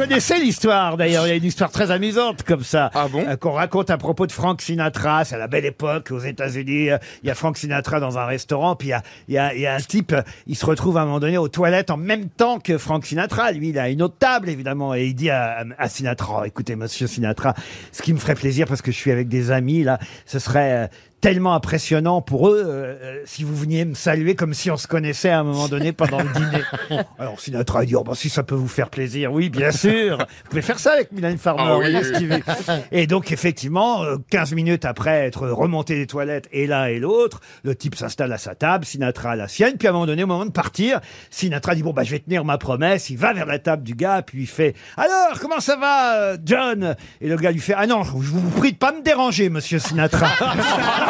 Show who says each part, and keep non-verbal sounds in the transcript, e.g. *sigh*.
Speaker 1: connaissez l'histoire d'ailleurs. Il y a une histoire très amusante comme ça.
Speaker 2: Ah bon
Speaker 1: euh, Qu'on raconte à propos de Frank Sinatra. C'est à la belle époque aux États-Unis. Euh, Il y a Frank Sinatra dans un restaurant. Puis il y a, il y a- il y a un type, euh, il se retrouve à un moment donné aux toilettes en même temps que Frank Sinatra. Lui, il a une autre table évidemment. Et il dit à, à Sinatra, Oh, écoutez monsieur Sinatra, ce qui me ferait plaisir parce que je suis avec des amis là, ce serait... euh, tellement impressionnant pour eux euh, euh, si vous veniez me saluer comme si on se connaissait à un moment donné pendant le dîner. *laughs* Alors Sinatra a dit, oh, bah, si ça peut vous faire plaisir, oui, bien *laughs* sûr. Vous pouvez faire ça avec Mylène Farmer.
Speaker 2: Ah oui,
Speaker 1: voyez
Speaker 2: oui,
Speaker 1: ce qu'il veut. Et donc, effectivement, euh, 15 minutes après être remonté des toilettes et l'un et l'autre, le type s'installe à sa table, Sinatra à la sienne, puis à un moment donné, au moment de partir, Sinatra dit, bon, bah, je vais tenir ma promesse. Il va vers la table du gars, puis il fait, alors, comment ça va, euh, John? Et le gars lui fait, ah non, je vous prie de pas me déranger, monsieur Sinatra. *laughs*